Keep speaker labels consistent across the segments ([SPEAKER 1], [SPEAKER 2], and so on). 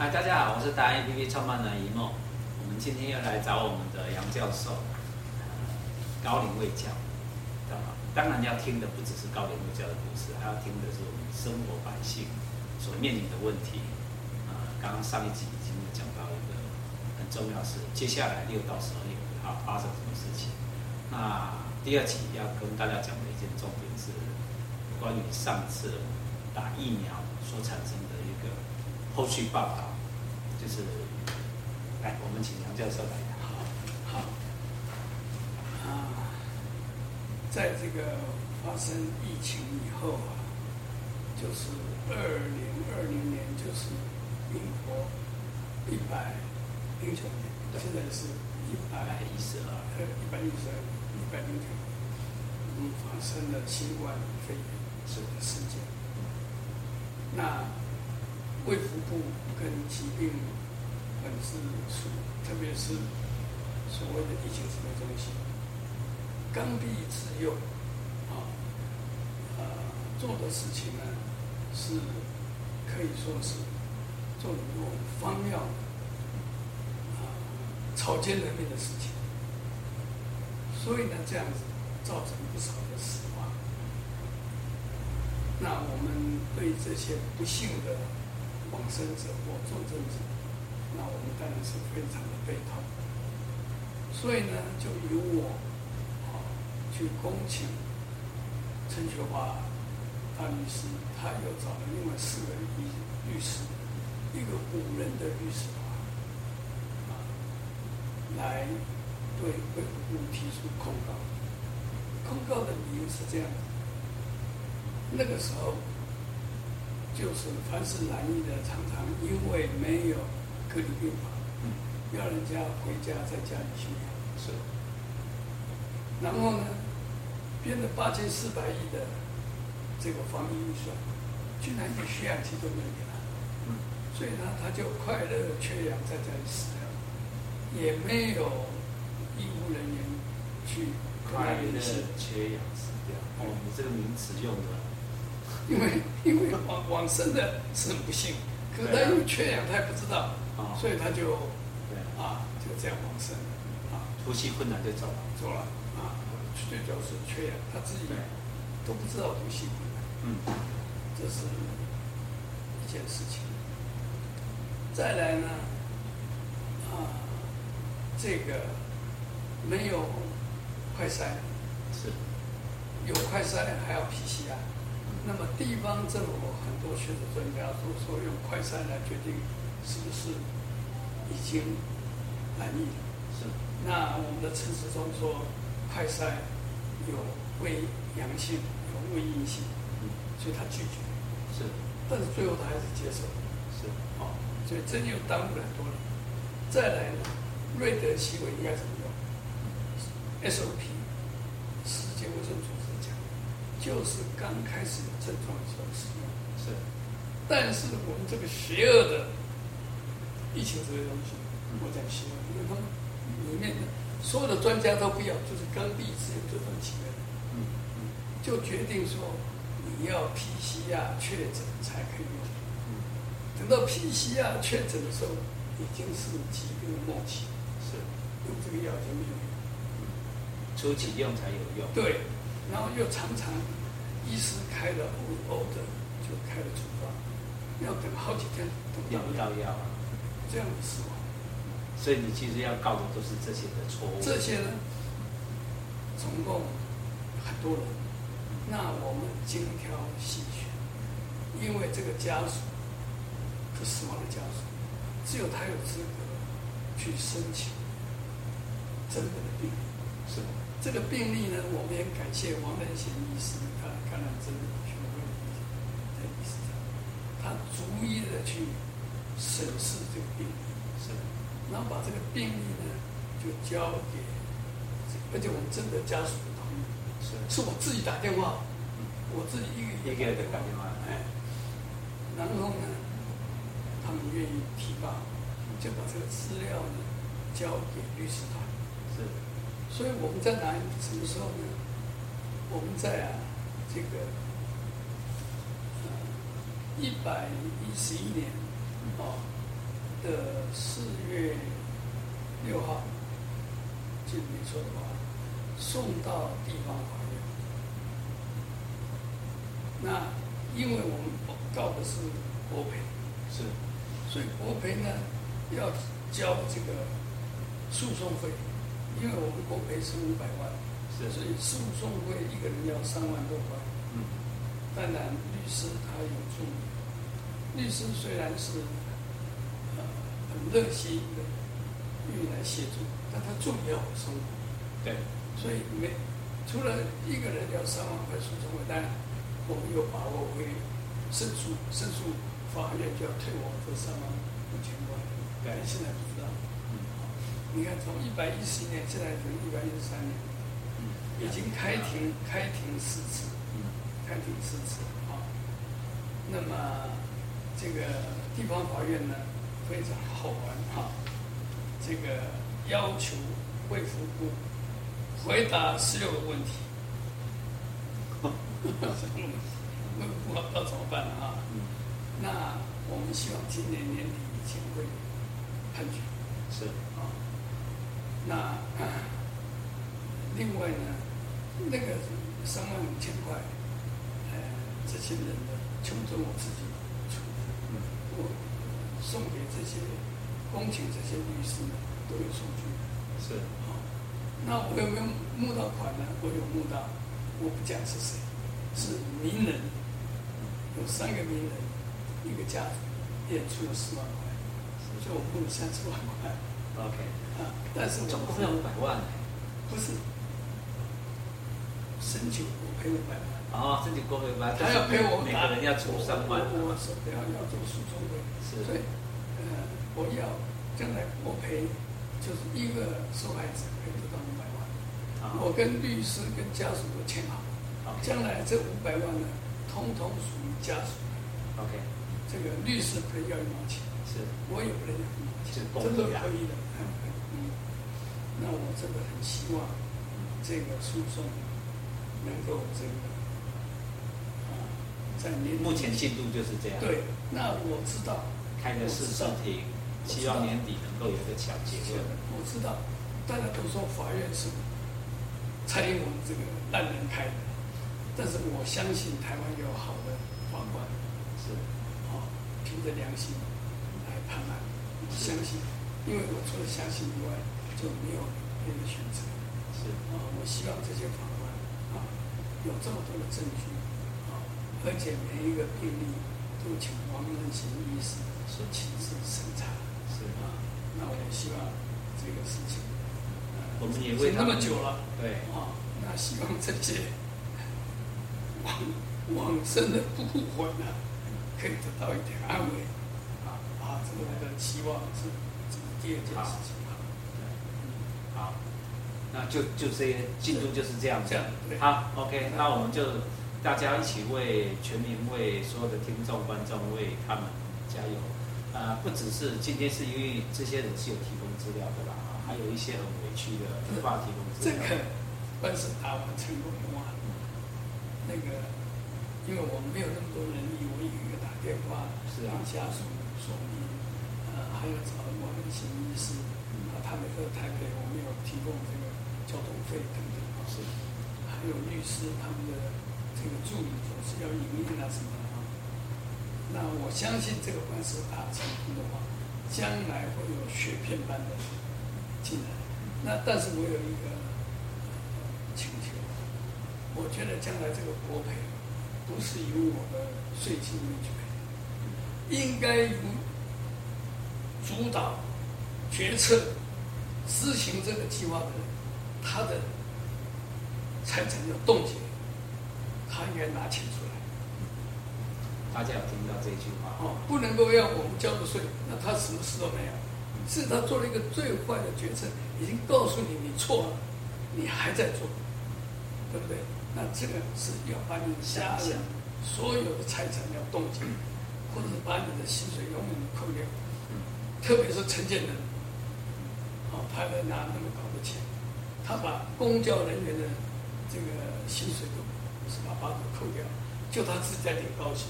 [SPEAKER 1] 嗨，大家好，我是达人 APP 创办人一梦。我们今天要来找我们的杨教授，高龄卫教，当然要听的不只是高龄卫教的故事，还要听的是我们生活百姓所面临的问题。啊，刚刚上一集已经讲到一个很重要的是，接下来六到十二月啊发生什么事情。那第二集要跟大家讲的一件重点是，关于上次打疫苗所产生的一个后续报道。就是，来，我们请杨教授来。
[SPEAKER 2] 好，好，啊，在这个发生疫情以后啊，就是二零二零年，就是民国一百零九年，现在是一百一十二，呃，一百一十二，一百零九年，嗯，发生了新冠肺炎这个事件。那胃腹部跟疾病管制署，特别是所谓的疫情指挥中心，刚愎自用，啊，呃，做的事情呢，是可以说是做很多荒谬，啊，草菅人命的事情，所以呢，这样子造成不少的死亡。那我们对这些不幸的。往生者或重症者，那我们当然是非常的悲痛。所以呢，就由我啊去恭请陈学华大律师，他又找了另外四个律律师，一个五人的律师团啊，来对卫福部提出控告。控告的理由是这样的：那个时候。就是凡是染疫的，常常因为没有隔离病房，嗯，要人家回家在家里休养。是。然后呢，编了八千四百亿的这个防疫预算，居然连血氧机都没有给他，嗯，所以呢，他就快乐缺氧在家里死掉，也没有医务人员去
[SPEAKER 1] 快乐缺氧死掉。哦，你这个名词用的。
[SPEAKER 2] 因为因为往往生的是很不幸，可是他又缺氧，他也不知道，啊、所以他就啊就这样往生，啊。
[SPEAKER 1] 呼吸困难就走了，
[SPEAKER 2] 走了啊，最主要是缺氧，他自己都不知道呼吸困难，嗯，这是一件事情。再来呢，啊这个没有快筛，是。有快筛还要 PCR。那么地方政府很多学者专家都说用快筛来决定是不是已经满意了。是。那我们的陈时中说快筛有微阳性，有微阴性，嗯，所以他拒绝。是。但是最后他还是接受。是。哦，所以真就耽误了很多人。再来呢，瑞德西韦应该怎么用？SOP，世界卫生组织。就是刚开始有症状的时候使用，是。但是我们这个邪恶的疫情这个东西，我讲邪恶，因为他们里面的所有的专家都不要，就是刚愎自用这种企业，嗯嗯，就决定说你要 PCR 确诊才可以用，嗯，等到 PCR 确诊的时候，已经是疾病的末期，是，用这个药就没有用，
[SPEAKER 1] 嗯，初期用才有用，
[SPEAKER 2] 对。然后又常常，医师开了 O 的，就开了处方，要等好几天
[SPEAKER 1] 都要不到药啊，
[SPEAKER 2] 这样的死亡。
[SPEAKER 1] 所以你其实要告的都是这些的错误。
[SPEAKER 2] 这些呢，总共很多人，那我们精挑细选，因为这个家属是死亡的家属，只有他有资格去申请真的的病例，是吧？这个病例呢，我们也感谢王仁贤医师，他感染症学会的医师，他逐一的去审视这个病例，是，然后把这个病例呢，就交给，而且我们真的家属同意，是，是我自己打电话，我自己一个一个的打电话，哎，然后呢，他们愿意提报，就把这个资料呢交给律师团，是。所以我们在哪什么时候呢？我们在啊，这个呃一百一十一年，哦，的四月六号，记得没错的话，送到地方法院。那因为我们告的是国赔，
[SPEAKER 1] 是，
[SPEAKER 2] 所以国赔呢要交这个诉讼费，因为我们国赔是五百万，是，所以诉讼费一个人要三万多块。嗯，当然律师他有助理，律师虽然是呃很热心的愿意来协助，但他助理要有生活。
[SPEAKER 1] 对，
[SPEAKER 2] 所以没除了一个人要三万块诉讼费，当然。我们有把握会胜诉，胜诉法院就要退我这三万五千块。对，现在不知道。嗯，你看从一百一十年，现在从一百一十三年，嗯，已经开庭开庭四次，嗯，开庭四次啊。那么这个地方法院呢，非常好玩哈。这个要求卫福部回答十六个问题。嗯，那不好，那怎么办呢？啊，那我们希望今年年底以前会判决。
[SPEAKER 1] 是啊，
[SPEAKER 2] 那啊，另外呢，那个三万五千块，呃，这些人的穷尽我自己出，嗯，我送给这些恭请这些律师呢，都有数据。
[SPEAKER 1] 是
[SPEAKER 2] 哦，那我有没有募到款呢？我有募到，我不讲是谁。是名人，有三个名人，一个家族也出了四万块，所以我募了三十万块。
[SPEAKER 1] OK，
[SPEAKER 2] 啊，但是
[SPEAKER 1] 总共要五百万。
[SPEAKER 2] 不是，申请我赔五百万。
[SPEAKER 1] 哦，申请国赔五百万，
[SPEAKER 2] 他要赔我
[SPEAKER 1] 每个人要出三万。
[SPEAKER 2] 我是要要做诉讼的，
[SPEAKER 1] 是。
[SPEAKER 2] 所以，呃，我要将来我赔，就是一个受害者赔得到五百万。我跟律师跟家属都签好。将来这五百万呢，通通属于家属。
[SPEAKER 1] OK，
[SPEAKER 2] 这个律师赔要一毛钱，
[SPEAKER 1] 是，
[SPEAKER 2] 我也不能要一毛钱，
[SPEAKER 1] 这
[SPEAKER 2] 都可以的。嗯，那我真的很希望这个诉讼能够这个啊，在年
[SPEAKER 1] 目前进度就是这样。
[SPEAKER 2] 对，那我知道
[SPEAKER 1] 开个市政庭，希望年底能够有个小结论。
[SPEAKER 2] 我知道，大家都说法院是蔡英文这个烂人开的。但是我相信台湾有好的法官，是，啊，凭着良心来判案。我相信，因为我除了相信以外，就没有别的选择。是啊，我希望这些法官啊，有这么多的证据啊，而且每一个病例都请王任贤医师所亲自审查。是啊，那我也希望这个事情，
[SPEAKER 1] 我们也为
[SPEAKER 2] 那么久了，
[SPEAKER 1] 对
[SPEAKER 2] 啊，那希望这些。往往生的不悔呢，可以得到一点安慰，啊啊，这个我的期望是这是第二件事情。好，
[SPEAKER 1] 好，那就就这些进度就是这样子。好，OK，那我们就大家一起为全民、为所有的听众、观众为他们加油。啊，不只是今天是因为这些人是有提供资料的啦，还有一些很委屈的无法提供资料。
[SPEAKER 2] 这个官司打完成功的话。那个，因为我们没有那么多人力，我一个一个打电话，是啊，家属说明，呃，还要找王任贤医师，啊，他们在台北，我们有提供这个交通费等等啊，是，还有律师他们的这个助理总是要营运啊什么的啊，那我相信这个官司打成功的话，将来会有雪片般的进来，那但是我有一个请求。我觉得将来这个国赔不是由我的税金去赔，应该由主导决策执行这个计划的人，他的财产要冻结，他应该拿钱出来。
[SPEAKER 1] 大家有听到这句话？
[SPEAKER 2] 哦，不能够让我们交的税，那他什么事都没有。是他做了一个最坏的决策，已经告诉你你错了，你还在做，对不对？那这个是要把你家人所有的财产要冻结，或者是把你的薪水永远的扣掉。特别是陈建仁，哦，他来拿那么高的钱，他把公交人员的这个薪水都是把把它扣掉，就他自己在领高薪，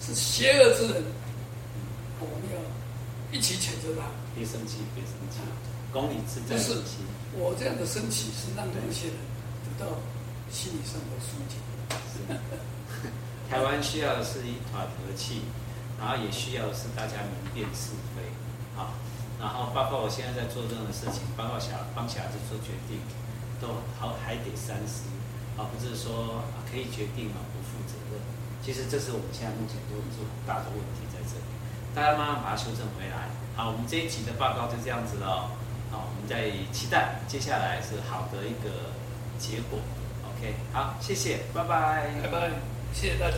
[SPEAKER 2] 是邪恶之人。我们要一起谴责他。
[SPEAKER 1] 别生气，别生气，公理自在。
[SPEAKER 2] 不是我这样的生气是让那些人得到心理上的疏解。是。
[SPEAKER 1] 台湾需要的是一团和气，然后也需要是大家明辨是非啊。然后包括我现在在做这样的事情，包括小帮小孩子做决定，都好还得三思啊，不是说可以决定啊不负责任。其实这是我们现在目前都有很大的问题在这里，大家慢慢把它修正回来。好，我们这一集的报告就这样子了。好，我们在期待接下来是好的一个结果。OK，好，谢谢，拜拜，
[SPEAKER 2] 拜拜，谢谢大家。